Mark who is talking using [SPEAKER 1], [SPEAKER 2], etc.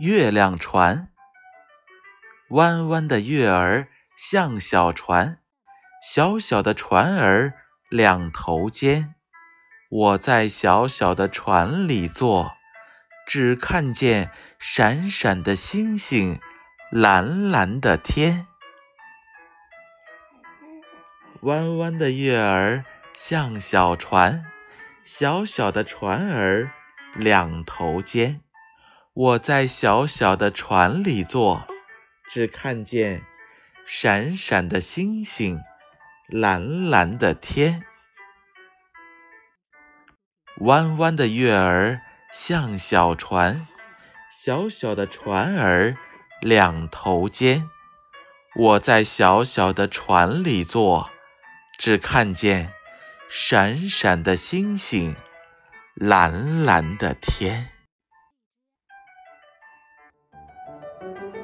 [SPEAKER 1] 月亮船，弯弯的月儿像小船，小小的船儿两头尖。我在小小的船里坐，只看见闪闪的星星，蓝蓝的天。弯弯的月儿像小船，小小的船儿两头尖。我在小小的船里坐，只看见闪闪的星星，蓝蓝的天。弯弯的月儿像小船，小小的船儿两头尖。我在小小的船里坐，只看见闪闪的星星，蓝蓝的天。Thank you.